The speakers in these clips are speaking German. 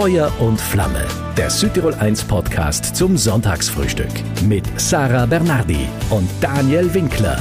Feuer und Flamme, der Südtirol 1 Podcast zum Sonntagsfrühstück mit Sarah Bernardi und Daniel Winkler.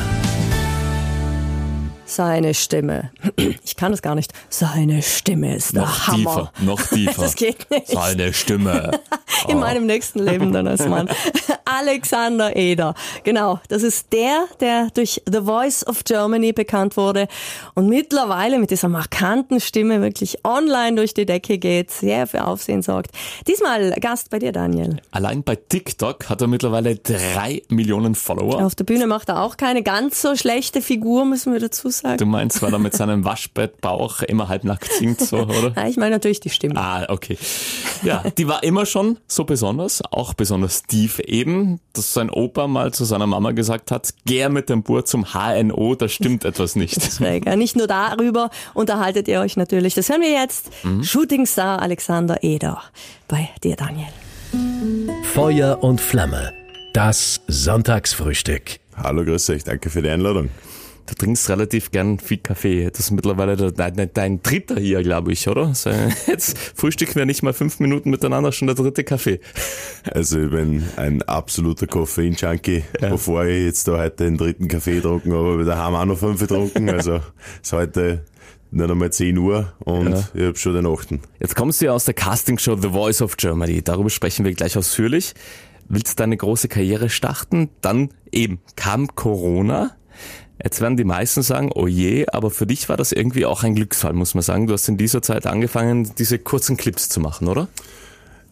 Seine Stimme. Ich kann es gar nicht. Seine Stimme ist der Noch Hammer. tiefer, noch tiefer. Das geht nicht. Seine Stimme. In meinem nächsten Leben dann als Mann. Alexander Eder. Genau, das ist der, der durch The Voice of Germany bekannt wurde und mittlerweile mit dieser markanten Stimme wirklich online durch die Decke geht, sehr für Aufsehen sorgt. Diesmal Gast bei dir, Daniel. Allein bei TikTok hat er mittlerweile drei Millionen Follower. Auf der Bühne macht er auch keine ganz so schlechte Figur, müssen wir dazu sagen. Du meinst, weil er mit seinem Waschbettbauch immer halbnackt singt, so, oder? Ja, ich meine natürlich die Stimme. Ah, okay. Ja, die war immer schon so besonders, auch besonders tief eben, dass sein Opa mal zu seiner Mama gesagt hat, geh mit dem Bur zum HNO, da stimmt etwas nicht. Träger. Nicht nur darüber unterhaltet ihr euch natürlich. Das hören wir jetzt. Shootingstar Alexander Eder bei dir, Daniel. Feuer und Flamme, das Sonntagsfrühstück. Hallo, grüß euch, danke für die Einladung. Du trinkst relativ gern viel Kaffee. Das ist mittlerweile dein, dein dritter hier, glaube ich, oder? So, jetzt frühstücken wir nicht mal fünf Minuten miteinander, schon der dritte Kaffee. Also ich bin ein absoluter Koffein-Junkie, bevor ich jetzt da heute den dritten Kaffee getrunken habe, habe ich daheim auch noch fünf getrunken. Also es ist heute nicht einmal 10 Uhr und Ja. ich habe schon den achten. Jetzt kommst du ja aus der Castingshow The Voice of Germany. Darüber sprechen wir gleich ausführlich. Willst deine große Karriere starten? Dann eben kam Corona. Jetzt werden die meisten sagen, oh je, aber für dich war das irgendwie auch ein Glücksfall, muss man sagen. Du hast in dieser Zeit angefangen, diese kurzen Clips zu machen, oder?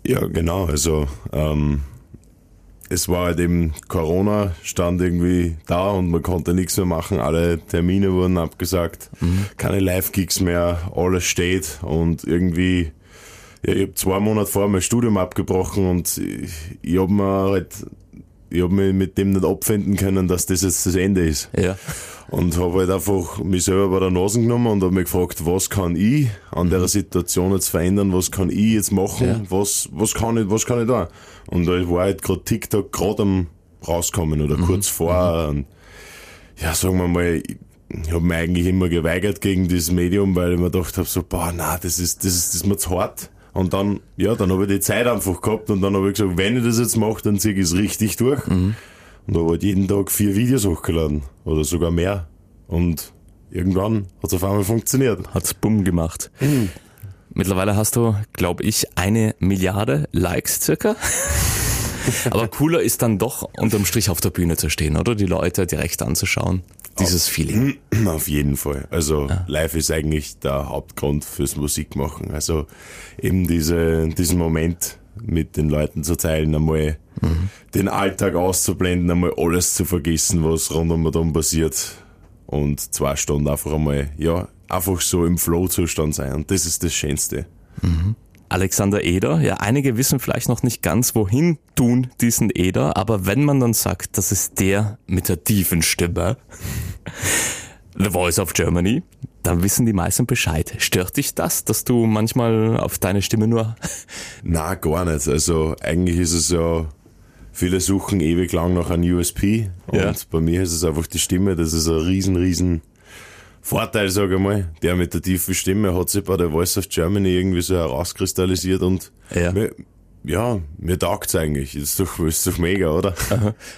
Ja, genau. Also ähm, es war halt eben Corona, stand irgendwie da und man konnte nichts mehr machen. Alle Termine wurden abgesagt, keine Live-Gigs mehr, alles steht und irgendwie, ja, ich habe zwei Monate vorher mein Studium abgebrochen und ich, ich habe mir halt, ich habe mich mit dem nicht abfinden können, dass das jetzt das Ende ist. Ja. Und habe halt einfach mich selber bei der Nase genommen und habe mich gefragt, was kann ich an der Situation jetzt verändern, was kann ich jetzt machen, Ja. was, was kann ich, was kann ich da? Und da war halt gerade TikTok gerade am rauskommen oder kurz vor. Und ja, sagen wir mal, ich, ich habe mich eigentlich immer geweigert gegen dieses Medium, weil ich mir gedacht habe, so, boah, na, das ist, das ist, das ist mir zu hart. Und dann, ja, dann habe ich die Zeit einfach gehabt und dann habe ich gesagt, wenn ich das jetzt mache, dann ziehe ich es richtig durch. Und habe halt jeden Tag vier Videos hochgeladen. Oder sogar mehr. Und irgendwann hat es auf einmal funktioniert. Hat's bumm gemacht. Mittlerweile hast du, glaube ich, eine Milliarde Likes circa. Aber cooler ist dann doch unterm Strich auf der Bühne zu stehen, oder? Die Leute direkt anzuschauen. Dieses Feeling. Auf jeden Fall. Also live ist eigentlich der Hauptgrund fürs Musikmachen. Also eben diese, diesen Moment mit den Leuten zu teilen, einmal den Alltag auszublenden, einmal alles zu vergessen, was rund um um passiert. Und zwei Stunden einfach einmal, ja, einfach so im Flow-Zustand sein. Und das ist das Schönste. Alexander Eder, ja, einige wissen vielleicht noch nicht ganz, wohin tun diesen Eder, aber wenn man dann sagt, das ist der mit der tiefen Stimme, The Voice of Germany, dann wissen die meisten Bescheid. Stört dich das, dass du manchmal auf deine Stimme nur Na, gar nicht. Also eigentlich ist es ja, viele suchen ewig lang nach einem USP und Ja. bei mir ist es einfach die Stimme, das ist ein riesen, riesen Vorteil, sage ich mal. Der mit der tiefen Stimme hat sich bei der Voice of Germany irgendwie so herauskristallisiert und Ja. mir, ja, mir taugt's eigentlich. Ist doch, ist doch mega, oder?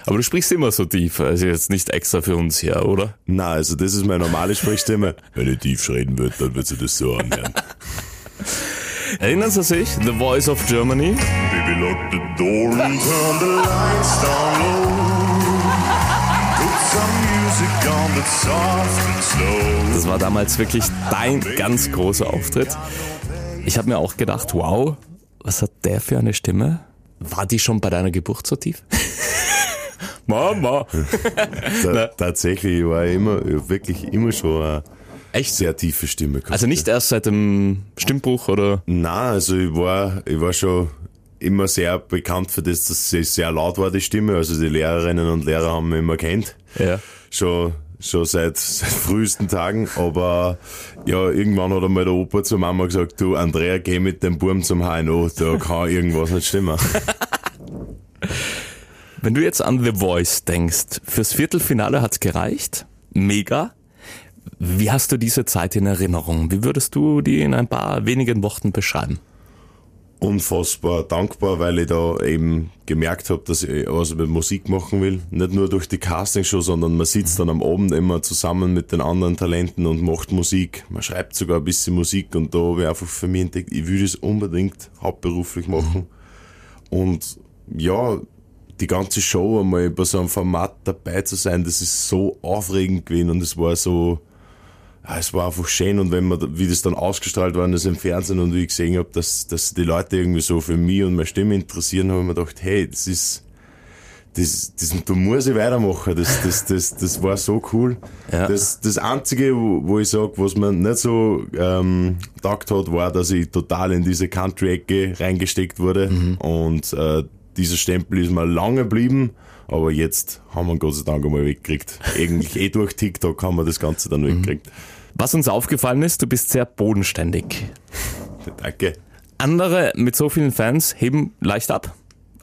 Aber du sprichst immer so tief, also jetzt nicht extra für uns hier, oder? Na, also das ist meine normale Sprechstimme. Wenn ich tief reden würde, dann wird sie das so anhören. Erinnern Sie sich? The Voice of Germany? Baby, lock the door and turn the lights down low. Das war damals wirklich dein ganz großer Auftritt. Ich habe mir auch gedacht, wow, was hat der für eine Stimme? War die schon bei deiner Geburt so tief? Mama! Ta tatsächlich, ich war immer, wirklich immer schon eine Echt? sehr tiefe Stimme. Also nicht erst seit dem Stimmbruch oder? Na, also ich war, ich war schon immer sehr bekannt für das, dass sie sehr laut war, die Stimme. Also die Lehrerinnen und Lehrer haben mich immer kennt. Ja. Schon, schon seit, seit frühesten Tagen. Aber ja, irgendwann hat einmal der Opa zur Mama gesagt, du Andrea, geh mit dem Burm zum HNO, da kann irgendwas nicht stimmen. Wenn du jetzt an The Voice denkst, fürs Viertelfinale hat's gereicht. Mega. Wie hast du diese Zeit in Erinnerung? Wie würdest du die in ein paar wenigen Worten beschreiben? Unfassbar dankbar, weil ich da eben gemerkt habe, dass ich was mit Musik machen will. Nicht nur durch die Castingshow, sondern man sitzt dann am Abend immer zusammen mit den anderen Talenten und macht Musik. Man schreibt sogar ein bisschen Musik und da habe ich einfach für mich entdeckt, ich will das unbedingt hauptberuflich machen. Und ja, die ganze Show einmal bei so einem Format dabei zu sein, das ist so aufregend gewesen und es war so, es war einfach schön und wenn man, wie das dann ausgestrahlt worden ist im Fernsehen und wie ich gesehen habe, dass, dass die Leute irgendwie so für mich und meine Stimme interessieren, habe ich mir gedacht, hey, das ist, das, das, da muss ich weitermachen. Das, das, das, das war so cool. Ja. Das, das Einzige, wo, wo ich sage, was mir nicht so ähm, gedacht hat, war, dass ich total in diese Country-Ecke reingesteckt wurde. Und äh, dieser Stempel ist mir lange geblieben. Aber jetzt haben wir ihn Gott sei Dank einmal weggekriegt. Eigentlich eh durch TikTok haben wir das Ganze dann weggekriegt. Was uns aufgefallen ist, du bist sehr bodenständig. Danke. Andere mit so vielen Fans heben leicht ab.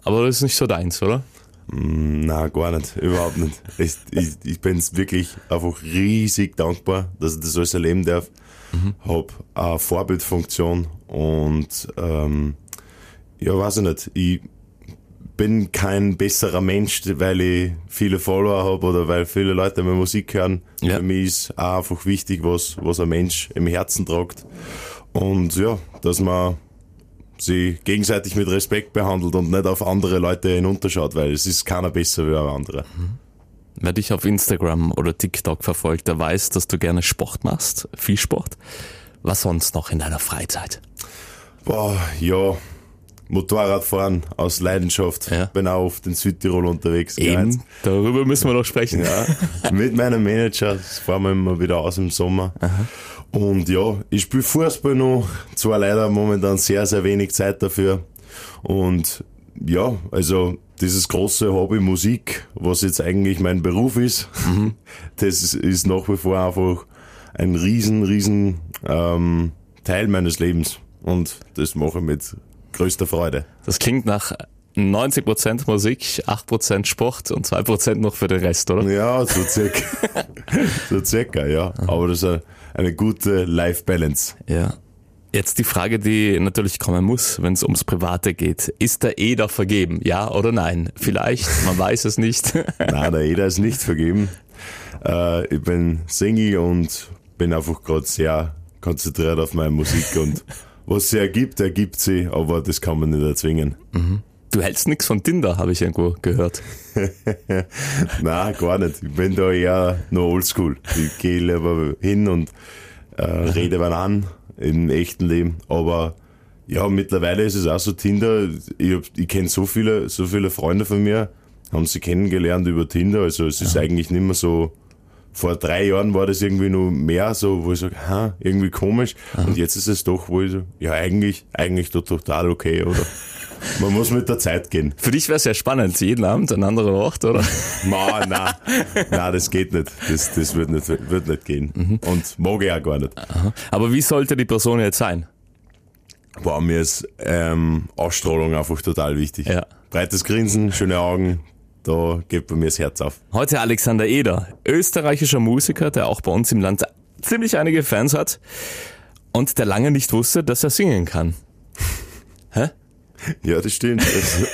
Aber das ist nicht so deins, oder? Na, gar nicht, überhaupt nicht. Ich, ich, ich bin wirklich einfach riesig dankbar, dass ich das alles erleben darf. Hab eine Vorbildfunktion und ähm, ja, weiß ich nicht. Ich bin kein besserer Mensch, weil ich viele Follower habe oder weil viele Leute meine Musik hören. Ja. Für mich ist auch einfach wichtig, was, was ein Mensch im Herzen tragt. Und ja, dass man sie gegenseitig mit Respekt behandelt und nicht auf andere Leute hinunterschaut, weil es ist keiner besser wie ein anderer. Wer dich auf Instagram oder TikTok verfolgt, der weiß, dass du gerne Sport machst, viel Sport. Was sonst noch in deiner Freizeit? Boah, ja, Motorradfahren aus Leidenschaft. Ja. Bin auch oft in Südtirol unterwegs. Eben, darüber müssen wir noch sprechen. Ja, mit meinem Manager das fahren wir immer wieder aus im Sommer. Und ja, ich spiele Fußball noch, zwar leider momentan sehr, sehr wenig Zeit dafür. Und ja, also dieses große Hobby Musik, was jetzt eigentlich mein Beruf ist, das ist, ist nach wie vor einfach ein riesen, riesen ähm, Teil meines Lebens. Und das mache ich mit größter Freude. Das klingt nach 90% Musik, 8% Sport und 2% noch für den Rest, oder? Ja, so circa. so circa, ja. Aber das ist eine, gute Life-Balance. Ja. Jetzt die Frage, die natürlich kommen muss, wenn es ums Private geht. Ist der Eder vergeben? Ja oder nein? Vielleicht, man weiß es nicht. Nein, der Eder ist nicht vergeben. Äh, ich bin Single und bin einfach gerade sehr konzentriert auf meine Musik und was sie ergibt, ergibt sie, aber das kann man nicht erzwingen. Du hältst nichts von Tinder, habe ich irgendwo gehört. Nein, gar nicht. Ich bin da eher noch oldschool. Ich gehe lieber hin und äh, rede wen an im echten Leben. Aber ja, mittlerweile ist es auch so Tinder. Ich, hab- ich kenne so viele, so viele Freunde von mir, haben sie kennengelernt über Tinder. Also es ist eigentlich nicht mehr so. Vor drei Jahren war das irgendwie noch mehr so, wo ich sage, ha, irgendwie komisch. Und jetzt ist es doch, wo ich so, ja, eigentlich, eigentlich total okay, oder? Man muss mit der Zeit gehen. Für dich wäre es ja spannend, jeden Abend ein anderer Ort, oder? Ma, nein, nein, das geht nicht. Das, das wird nicht, wird nicht gehen. Und mag ich auch gar nicht. Aber wie sollte die Person jetzt sein? Boah, mir ist ähm, Ausstrahlung einfach total wichtig. Ja. Breites Grinsen, schöne Augen, da geht bei mir das Herz auf. Heute Alexander Eder, österreichischer Musiker, der auch bei uns im Land ziemlich einige Fans hat und der lange nicht wusste, dass er singen kann. Hä? Ja, das stimmt. Also,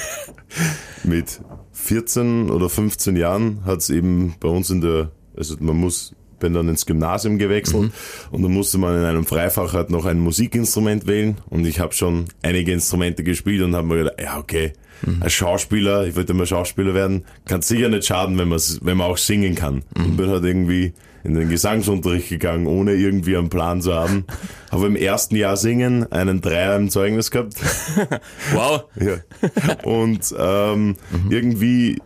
mit 14 oder 15 Jahren hat es eben bei uns in der, also man muss, bin dann ins Gymnasium gewechselt und dann musste man in einem Freifach halt noch ein Musikinstrument wählen und ich habe schon einige Instrumente gespielt und habe mir gedacht, ja okay, als Schauspieler, ich wollte mal Schauspieler werden, kann sicher nicht schaden, wenn, man's, wenn man auch singen kann. Und bin halt irgendwie in den Gesangsunterricht gegangen, ohne irgendwie einen Plan zu haben. Habe im ersten Jahr singen einen Dreier im Zeugnis gehabt. Wow. Ja. Und ähm, irgendwie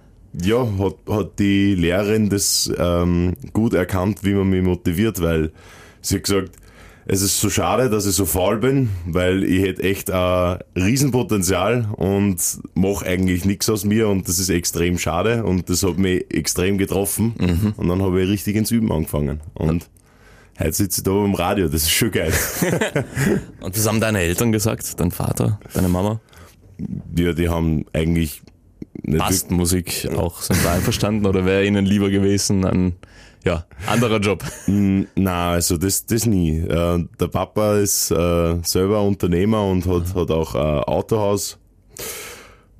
ja, hat, hat die Lehrerin das ähm, gut erkannt, wie man mich motiviert, weil sie hat gesagt, es ist so schade, dass ich so faul bin, weil ich hätte echt ein Riesenpotenzial und mache eigentlich nichts aus mir und das ist extrem schade und das hat mich extrem getroffen und dann habe ich richtig ins Üben angefangen und heute sitze ich da beim Radio, das ist schon geil. Und was haben deine Eltern gesagt? Dein Vater, deine Mama? ja, die haben eigentlich Passt Musik auch, sind da einverstanden oder wäre ihnen lieber gewesen, ein ja, anderer Job. Na, also das, das nie. Äh, der Papa ist äh, selber Unternehmer und hat, hat auch ein Autohaus.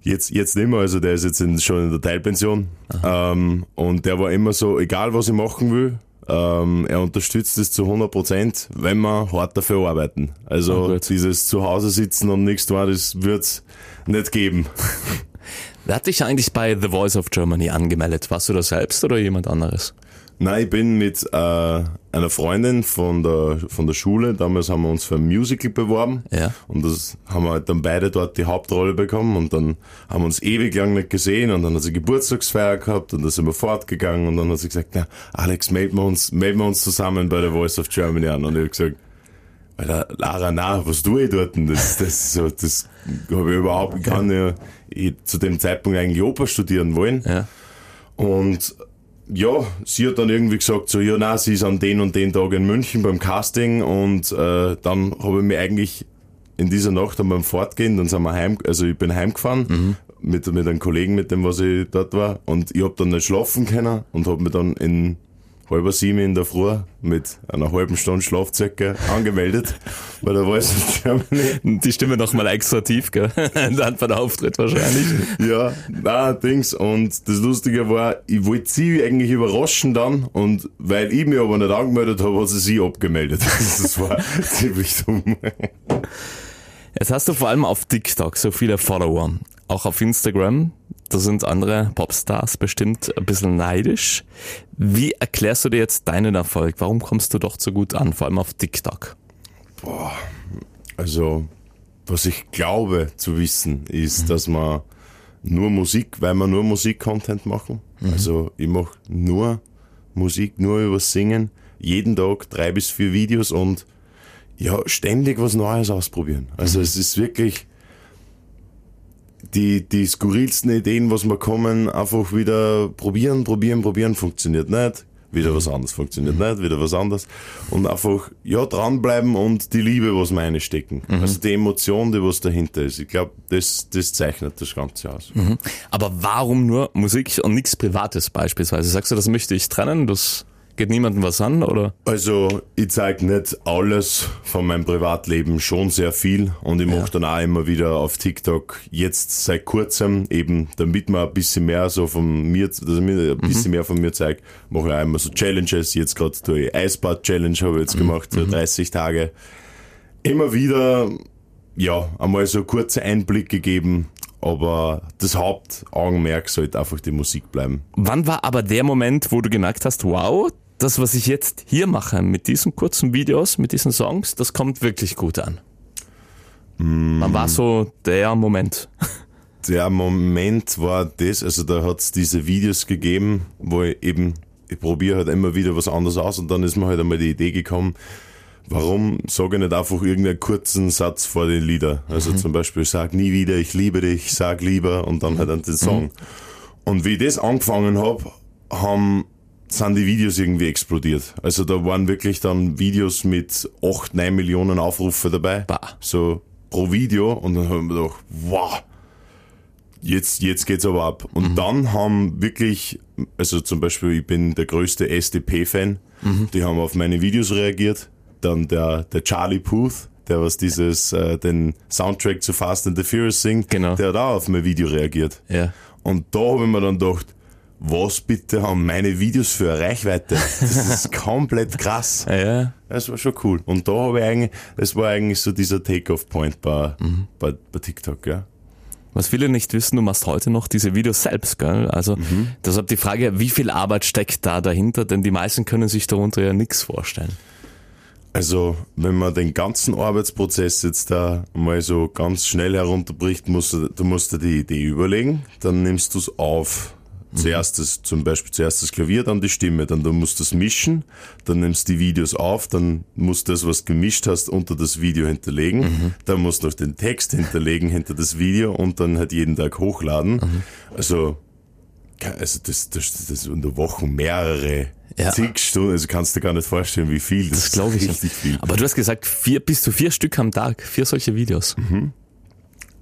Jetzt, jetzt nicht mehr, also der ist jetzt in, schon in der Teilpension. Ähm, und der war immer so, egal was ich machen will, ähm, er unterstützt es zu 100 Prozent, wenn wir hart dafür arbeiten. Also gut. dieses Zuhause sitzen und nichts tun, das wird's nicht geben. Wer hat dich eigentlich bei The Voice of Germany angemeldet? Warst du das selbst oder jemand anderes? Nein, ich bin mit äh, einer Freundin von der, von der Schule, damals haben wir uns für ein Musical beworben. Ja. und das haben wir halt dann beide dort die Hauptrolle bekommen. Und dann haben wir uns ewig lang nicht gesehen. Und dann hat sie Geburtstagsfeier gehabt. Und dann sind wir fortgegangen. Und dann hat sie gesagt, na, Alex, melden wir uns, melden wir uns zusammen bei der Voice of Germany an. Und ich habe gesagt, Alter, Lara, na, was tue ich dort? Das, das, so, das habe ich überhaupt, ich kann ja ich, zu dem Zeitpunkt eigentlich Oper studieren wollen. Ja. Und ja, sie hat dann irgendwie gesagt, so, ja, na, sie ist an den und den Tag in München beim Casting und äh, dann habe ich mich eigentlich in dieser Nacht dann beim Fortgehen, dann sind wir heim, also ich bin heimgefahren mit, mit einem Kollegen, mit dem, was ich dort war und ich habe dann nicht schlafen können und habe mich dann in halber sieben in der Früh mit einer halben Stunde Schlafzecke angemeldet bei der Voice of Germany. Die Stimme nochmal extra tief, gell? Dann bei der Auftritt wahrscheinlich. Ja, na, Dings. Und das Lustige war, ich wollte sie eigentlich überraschen dann und weil ich mich aber nicht angemeldet habe, hat sie sie abgemeldet. Das war ziemlich dumm. Jetzt hast du vor allem auf TikTok so viele Follower. Auch auf Instagram. Da sind andere Popstars bestimmt ein bisschen neidisch. Wie erklärst du dir jetzt deinen Erfolg? Warum kommst du doch so gut an, vor allem auf TikTok? Also, was ich glaube zu wissen, ist, dass man nur Musik, weil wir nur Musik-Content machen. Also, ich mache nur Musik, nur über Singen. Jeden Tag drei bis vier Videos und ja, ständig was Neues ausprobieren. Also, es ist wirklich die, die skurrilsten Ideen, was mir kommen, einfach wieder probieren, probieren, probieren, funktioniert nicht. Wieder was anderes funktioniert nicht, wieder was anderes. Und einfach, ja, dranbleiben und die Liebe, was meine stecken. Also die Emotion, die was dahinter ist. Ich glaube, das, das zeichnet das Ganze aus. Aber warum nur Musik und nichts Privates beispielsweise? Sagst du, das möchte ich trennen? Das geht niemandem was an, oder? Also, ich zeige nicht alles von meinem Privatleben, schon sehr viel. Und ich mache dann auch immer wieder auf TikTok, jetzt seit kurzem, eben, damit man ein bisschen mehr so von mir, dass ich mir ein bisschen mehr von mir zeigt, mache ich auch immer so Challenges. Jetzt gerade die Eisbad-Challenge habe ich jetzt gemacht, so 30 Tage. Immer wieder, ja, einmal so kurze Einblicke geben. Aber das Hauptaugenmerk sollte einfach die Musik bleiben. Wann war aber der Moment, wo du gemerkt hast, wow, das, was ich jetzt hier mache, mit diesen kurzen Videos, mit diesen Songs, das kommt wirklich gut an? Wann war so der Moment? der Moment war das, also da hat's diese Videos gegeben, wo ich eben, ich probiere halt immer wieder was anderes aus und dann ist mir halt einmal die Idee gekommen, warum sage ich nicht einfach irgendeinen kurzen Satz vor den Lieder? Also zum Beispiel, sag nie wieder, ich liebe dich, sag lieber und dann halt dann den Song. Und wie ich das angefangen hab, haben sind die Videos irgendwie explodiert. Also da waren wirklich dann Videos mit 8, 9 Millionen Aufrufe dabei. Bah. So pro Video und dann haben wir gedacht, wow, jetzt, jetzt geht's aber ab. Und dann haben wirklich, also zum Beispiel, ich bin der größte SDP-Fan, die haben auf meine Videos reagiert. Dann der, der Charlie Puth, der was dieses, äh, den Soundtrack zu Fast and the Furious singt, Genau. der hat auch auf mein Video reagiert. Ja. Und da habe ich mir dann gedacht, was bitte haben meine Videos für eine Reichweite? Das ist komplett krass. Ja. Das war schon cool. Und da habe ich eigentlich, das war eigentlich so dieser Take-off-Point bei, bei, bei TikTok, ja. Was viele nicht wissen, du machst heute noch diese Videos selbst, gell? Also, deshalb die Frage, wie viel Arbeit steckt da dahinter? Denn die meisten können sich darunter ja nichts vorstellen. Also, wenn man den ganzen Arbeitsprozess jetzt da mal so ganz schnell herunterbricht, musst du, du musst dir die Idee überlegen, dann nimmst du es auf. Zuerst das, zum Beispiel zuerst das Klavier, dann die Stimme, dann du musst das mischen, dann nimmst du die Videos auf, dann musst du das, was du gemischt hast, unter das Video hinterlegen, dann musst du noch den Text hinterlegen hinter das Video und dann halt jeden Tag hochladen. Also, also das, das, das in der Woche mehrere Ja. zig Stunden, also kannst du gar nicht vorstellen, wie viel. Das, Das glaube ich. richtig viel. Aber du hast gesagt, vier, bis zu vier Stück am Tag, vier solche Videos.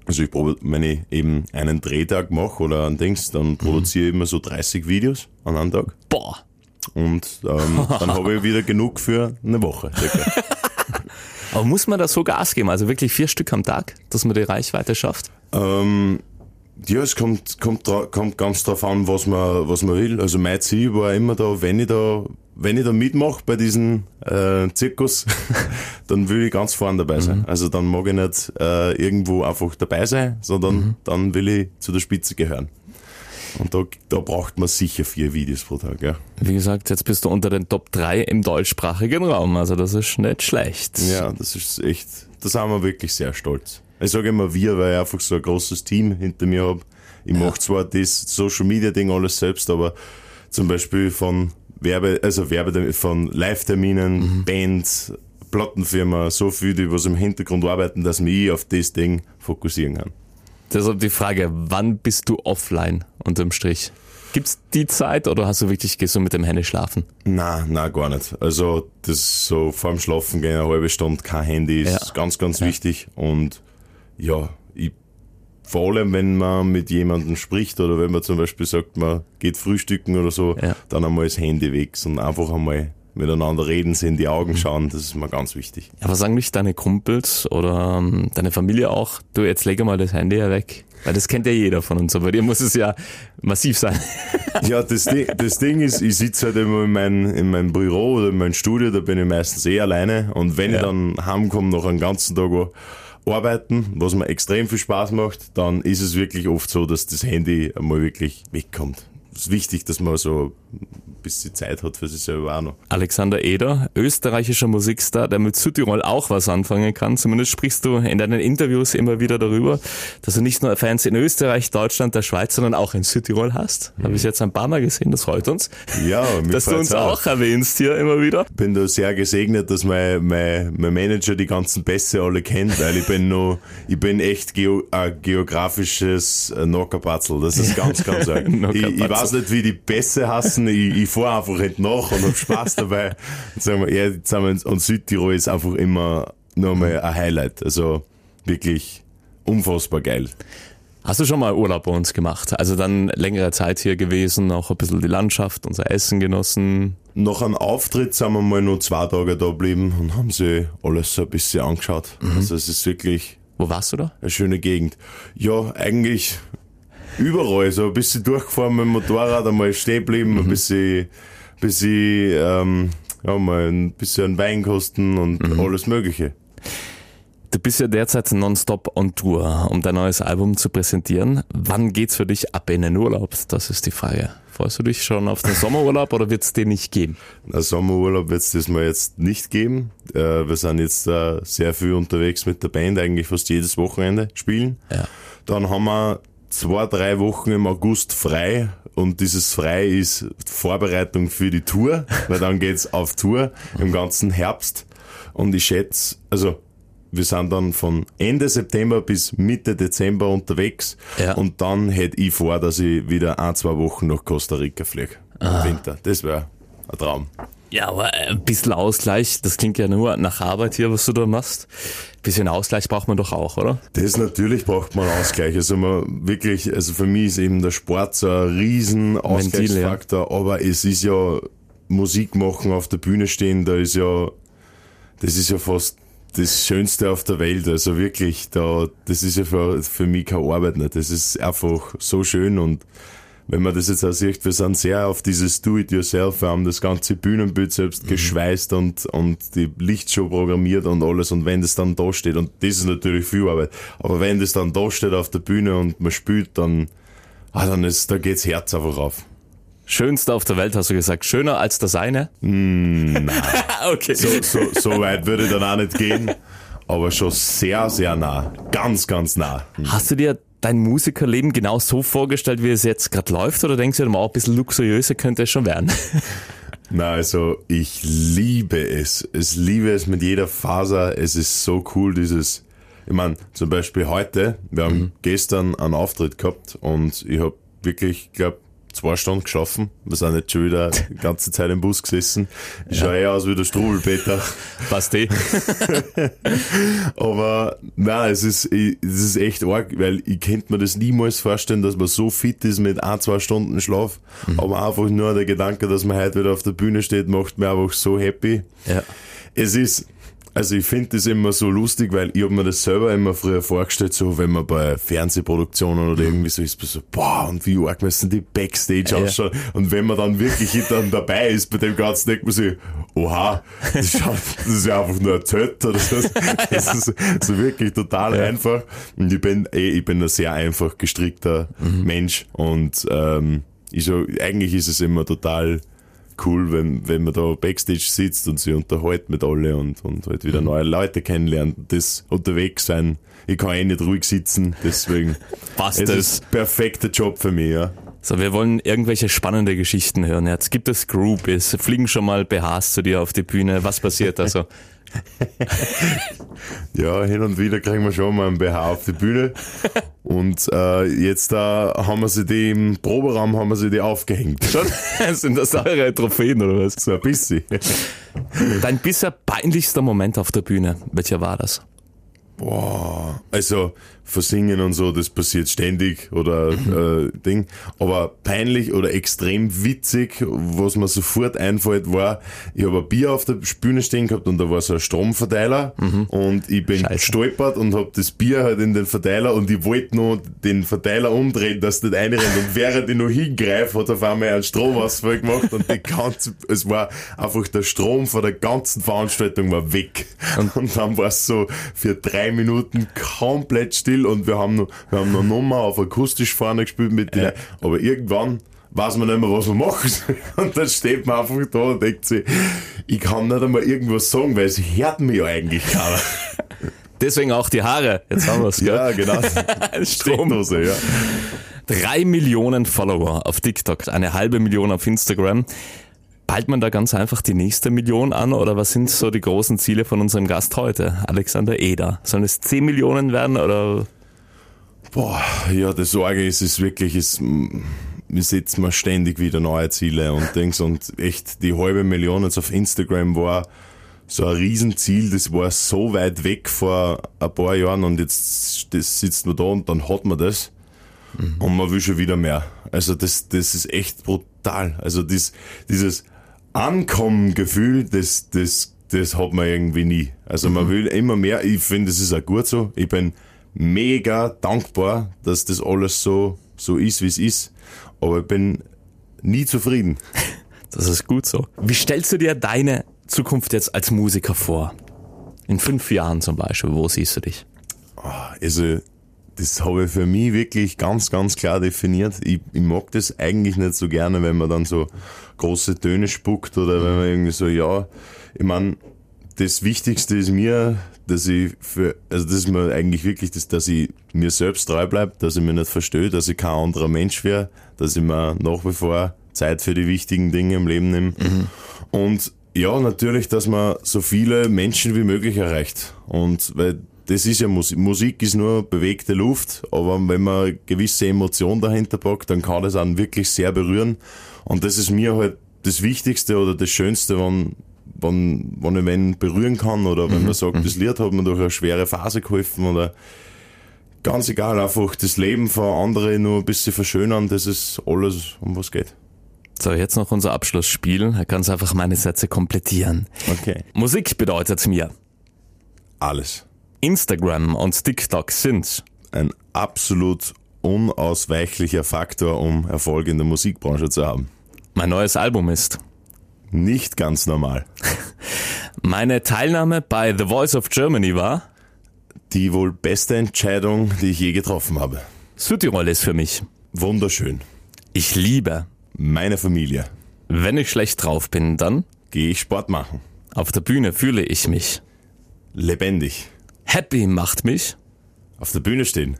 Also ich probe, wenn ich eben einen Drehtag mache oder ein Dings, dann produziere ich immer so 30 Videos an einem Tag. Boah. und ähm, dann habe ich wieder genug für eine Woche. circa. Aber muss man da so Gas geben? Also wirklich vier Stück am Tag, dass man die Reichweite schafft? Ähm, ja, es kommt, kommt, kommt ganz drauf an, was man, was man will. Also mein Ziel war immer da, wenn ich da, wenn ich da mitmache bei diesem äh, Zirkus, dann will ich ganz vorne dabei sein. Also dann mag ich nicht äh, irgendwo einfach dabei sein, sondern dann will ich zu der Spitze gehören. Und da, da braucht man sicher vier Videos pro Tag, ja. Wie gesagt, jetzt bist du unter den Top 3 im deutschsprachigen Raum, also das ist nicht schlecht. Ja, das ist echt, da sind wir wirklich sehr stolz. Ich sage immer wir, weil ich einfach so ein großes Team hinter mir habe. Ich mache zwar das Social Media Ding alles selbst, aber zum Beispiel von Werbe, also Werbe, von Live-Terminen, Bands, Plattenfirma, so viel, die was im Hintergrund arbeiten, dass mich auf das Ding fokussieren kann. Deshalb die Frage, wann bist du offline unterm Strich? Gibt's die Zeit oder hast du wirklich gehst du mit dem Handy schlafen? Na, na gar nicht. Also das so vorm Schlafen gehen eine halbe Stunde kein Handy ist Ja. ganz, ganz wichtig. Und ja, ich, vor allem wenn man mit jemandem spricht oder wenn man zum Beispiel sagt, man geht frühstücken oder so, Ja. dann einmal das Handy weg und einfach einmal miteinander reden, sich in die Augen schauen, das ist mir ganz wichtig. Ja, was sagen dich deine Kumpels oder ähm, deine Familie auch? Du, jetzt lege mal das Handy ja weg. Weil das kennt ja jeder von uns, aber bei dir muss es ja massiv sein. Ja, das Ding, das Ding ist, ich sitze halt immer in meinem in meinem Büro oder in meinem Studio, da bin ich meistens eh alleine. Und wenn ich Ja. dann heimkomme, nach einem ganzen Tag arbeiten, was mir extrem viel Spaß macht, dann ist es wirklich oft so, dass das Handy einmal wirklich wegkommt. Es ist wichtig, dass man so ein bisschen Zeit hat für sich selber auch noch. Alexander Eder, österreichischer Musikstar, der mit Südtirol auch was anfangen kann. Zumindest sprichst du in deinen Interviews immer wieder darüber, dass du nicht nur Fans in Österreich, Deutschland, der Schweiz, sondern auch in Südtirol hast. Habe ich jetzt ein paar Mal gesehen, das freut uns. Ja, dass du uns auch erwähnst hier immer wieder. bin da sehr gesegnet, dass mein, mein, mein Manager die ganzen Pässe alle kennt, weil ich bin noch, ich bin echt geo, ein geografisches äh, Nockerpatzel. Das ist ganz, ganz arg. ich, ich Nockerpatzel. Weiß nicht, wie die Pässe hassen. Ich, ich fahre einfach nicht nach und hab Spaß dabei. Jetzt sagen wir, ja, jetzt sind wir in, und Südtirol ist einfach immer nur mal ein Highlight. Also wirklich unfassbar geil. Hast du schon mal Urlaub bei uns gemacht? Also dann längere Zeit hier gewesen, auch ein bisschen die Landschaft, unser Essen genossen. Nach einem Auftritt sind wir mal nur zwei Tage da geblieben und haben sie alles so ein bisschen angeschaut. Also es ist wirklich Wo warst du da? Eine schöne Gegend. Ja, eigentlich überall. So ein bisschen durchgefahren mit dem Motorrad, einmal stehen geblieben, ein bisschen, bisschen, ähm, ja, mal ein bisschen Wein kosten und alles Mögliche. Du bist ja derzeit nonstop on Tour, um dein neues Album zu präsentieren. Wann geht's für dich ab in den Urlaub? Das ist die Frage. Freust du dich schon auf den Sommerurlaub oder wird's den nicht geben? Ein Sommerurlaub wird es das mal jetzt nicht geben. Äh, wir sind jetzt sehr viel unterwegs mit der Band, eigentlich fast jedes Wochenende spielen. Ja. Dann haben wir zwei, drei Wochen im August frei und dieses frei ist Vorbereitung für die Tour, weil dann geht's auf Tour im ganzen Herbst und ich schätze, also wir sind dann von Ende September bis Mitte Dezember unterwegs Ja. und dann hätte ich vor, dass ich wieder ein, zwei Wochen nach Costa Rica fliege im Winter. Das wäre ein Traum. Ja, aber ein bisschen Ausgleich, das klingt ja nur nach Arbeit hier, was du da machst. Ein bisschen Ausgleich braucht man doch auch, oder? Das natürlich braucht man Ausgleich. Also man wirklich, also für mich ist eben der Sport so ein riesen Ausgleichsfaktor, aber es ist ja Musik machen, auf der Bühne stehen, da ist ja, das ist ja fast das Schönste auf der Welt. Also wirklich, da, das ist ja für, für mich keine Arbeit nicht. Das ist einfach so schön und wenn man das jetzt auch sieht, wir sind sehr auf dieses Do-it-yourself, wir haben das ganze Bühnenbild selbst geschweißt und, und die Lichtshow programmiert und alles und wenn das dann da steht, und das ist natürlich viel Arbeit, aber wenn das dann da steht auf der Bühne und man spielt, dann, ah, dann ist, da geht's Herz einfach auf. Schönste auf der Welt, hast du gesagt. Schöner als das eine? okay. So, so, so weit würde ich dann auch nicht gehen, aber schon sehr, sehr nah. Ganz, ganz nah. Hast du dir dein Musikerleben genau so vorgestellt, wie es jetzt gerade läuft, oder denkst du dir mal, ein bisschen luxuriöser könnte es schon werden? Na, also ich liebe es. Es liebe es mit jeder Faser. Es ist so cool, dieses. Ich meine, zum Beispiel heute, wir haben gestern einen Auftritt gehabt und ich habe wirklich, glaube zwei Stunden geschlafen. Wir sind jetzt schon wieder die ganze Zeit im Bus gesessen. Ich schaue eher aus wie der Strubelpeter. Passt eh. Aber nein, es ist, ich- es ist echt arg, weil ich könnte mir das niemals vorstellen, dass man so fit ist mit ein, zwei Stunden Schlaf. Aber einfach nur der Gedanke, dass man heute wieder auf der Bühne steht, macht mir einfach so happy. Ja. Es ist, also ich finde das immer so lustig, weil ich habe mir das selber immer früher vorgestellt, so wenn man bei Fernsehproduktionen oder irgendwie so ist, so, boah, und wie arg müssen die Backstage Ja. ausschauen. Und wenn man dann wirklich dann dabei ist bei dem Ganzen, denkt man sich, oha, das, schaut, das ist ja einfach nur ein Zelt oder so. Das ist so wirklich total einfach. Und ich bin, eh, ich bin ein sehr einfach gestrickter Mensch und ähm, ich so, eigentlich ist es immer total cool, wenn, wenn man da Backstage sitzt und sich unterhält mit alle und, und halt wieder neue Leute kennenlernt. Das unterwegs sein. Ich kann eh nicht ruhig sitzen, deswegen Passt es es. ist perfekter Job für mich, ja. So, wir wollen irgendwelche spannende Geschichten hören. Jetzt gibt es Groupies, fliegen schon mal BHs zu dir auf die Bühne. Was passiert also? Ja, hin und wieder kriegen wir schon mal einen BH auf die Bühne. Und äh, jetzt da haben wir sie die im Proberaum haben wir sie die aufgehängt. Schon? Sind das eure Trophäen oder was? So ein bisschen. Dein bisher peinlichster Moment auf der Bühne, welcher war das? Boah, also versingen und so, das passiert ständig oder äh, Ding. Aber peinlich oder extrem witzig, was mir sofort einfällt, war, ich habe ein Bier auf der Bühne stehen gehabt und da war so ein Stromverteiler und ich bin Scheiße. gestolpert und habe das Bier halt in den Verteiler und ich wollte noch den Verteiler umdrehen, dass das nicht reinrennt und während ich noch hingreife, hat auf einmal einen Stromausfall gemacht und die ganze, es war einfach der Strom von der ganzen Veranstaltung war weg. Und, dann war es so für drei Minuten komplett still und wir haben noch, wir haben noch Nummer auf akustisch vorne gespielt mit den, aber irgendwann weiß man nicht mehr, was man macht. Und dann steht man einfach da und denkt sich, ich kann nicht einmal irgendwas sagen, weil es hört mir ja eigentlich keiner. Deswegen auch die Haare. Jetzt haben wir's, Ja, gell? genau. Strom. Steckdose, ja. Drei Millionen Follower auf TikTok, eine halbe Million auf Instagram. Peilt man da ganz einfach die nächste Million an oder was sind so die großen Ziele von unserem Gast heute, Alexander Eder? Sollen es 10 Millionen werden oder Boah, ja, das Sorge ist es wirklich, ist, wir setzen mal ständig wieder neue Ziele und Dings und echt die halbe Million jetzt auf Instagram war so ein Riesenziel, das war so weit weg vor ein paar Jahren und jetzt das sitzt man da und dann hat man das und man will schon wieder mehr. Also das, das ist echt brutal. Also das, dieses Ankommengefühl, das, das, das hat man irgendwie nie. Also man will immer mehr. Ich finde, das ist auch gut so. Ich bin mega dankbar, dass das alles so, so ist, wie es ist. Aber ich bin nie zufrieden. das ist gut so. Wie stellst du dir deine Zukunft jetzt als Musiker vor? In fünf Jahren zum Beispiel, wo siehst du dich? Also, das habe ich für mich wirklich ganz, ganz klar definiert. Ich, ich mag das eigentlich nicht so gerne, wenn man dann so große Töne spuckt oder wenn man irgendwie so, ja, ich meine, das Wichtigste ist mir, dass ich für, also das ist mir eigentlich wirklich, das, dass ich mir selbst treu bleibe, dass ich mich nicht verstehe, dass ich kein anderer Mensch wäre, dass ich mir nach wie vor Zeit für die wichtigen Dinge im Leben nehme. Und ja, natürlich, dass man so viele Menschen wie möglich erreicht. Und weil das ist ja Musik. Musik ist nur bewegte Luft, aber wenn man gewisse Emotion dahinter packt, dann kann das einen wirklich sehr berühren. Und das ist mir halt das Wichtigste oder das Schönste, wenn, wenn, wenn ich wen berühren kann oder wenn man sagt, das Lied hat mir durch eine schwere Phase geholfen oder ganz egal, einfach das Leben von anderen nur ein bisschen verschönern, das ist alles, um was geht. So, jetzt noch unser Abschlussspiel. Da kannst du einfach meine Sätze komplettieren. Okay. Musik bedeutet mir. Alles. Instagram und TikTok sind. ein absolut unausweichlicher Faktor, um Erfolg in der Musikbranche zu haben. Mein neues Album ist. Nicht ganz normal. Meine Teilnahme bei The Voice of Germany war. Die wohl beste Entscheidung, die ich je getroffen habe. Südtirol ist für mich. Wunderschön. Ich liebe. Meine Familie. Wenn ich schlecht drauf bin, dann. Gehe ich Sport machen. Auf der Bühne fühle ich mich. Lebendig. Happy macht mich. Auf der Bühne stehen.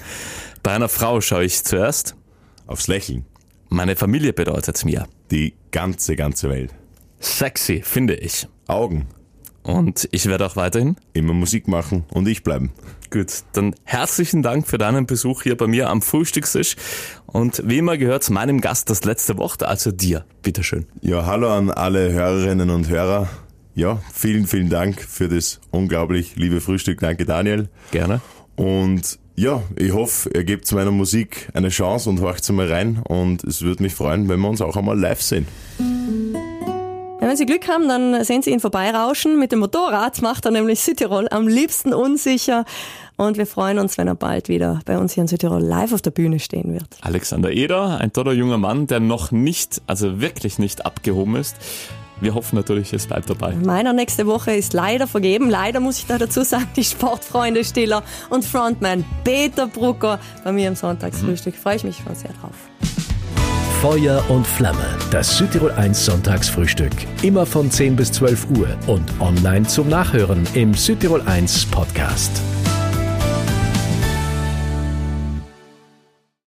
Bei einer Frau schaue ich zuerst. Aufs Lächeln. Meine Familie bedeutet mir. Die ganze, ganze Welt. Sexy finde ich. Augen. Und ich werde auch weiterhin immer Musik machen und ich bleiben. Gut, dann herzlichen Dank für deinen Besuch hier bei mir am Frühstückstisch. Und wie immer gehört meinem Gast das letzte Wort, also dir. Bitteschön. Ja, hallo an alle Hörerinnen und Hörer. Ja, vielen, vielen Dank für das unglaublich liebe Frühstück. Danke, Daniel. Gerne. Und ja, ich hoffe, ihr gebt meiner Musik eine Chance und horcht sie mal rein. Und es würde mich freuen, wenn wir uns auch einmal live sehen. Wenn Sie Glück haben, dann sehen Sie ihn vorbeirauschen. Mit dem Motorrad macht er nämlich Südtirol am liebsten unsicher. Und wir freuen uns, wenn er bald wieder bei uns hier in Südtirol live auf der Bühne stehen wird. Alexander Eder, ein toller junger Mann, der noch nicht, also wirklich nicht abgehoben ist. Wir hoffen natürlich, es bleibt dabei. Meiner nächste Woche ist leider vergeben. Leider muss ich da dazu sagen, die Sportfreunde Stiller und Frontman Peter Brucker bei mir im Sonntagsfrühstück. Freue ich mich schon sehr drauf. Feuer und Flamme, das Südtirol 1 Sonntagsfrühstück. Immer von 10 bis 12 Uhr und online zum Nachhören im Südtirol 1 Podcast.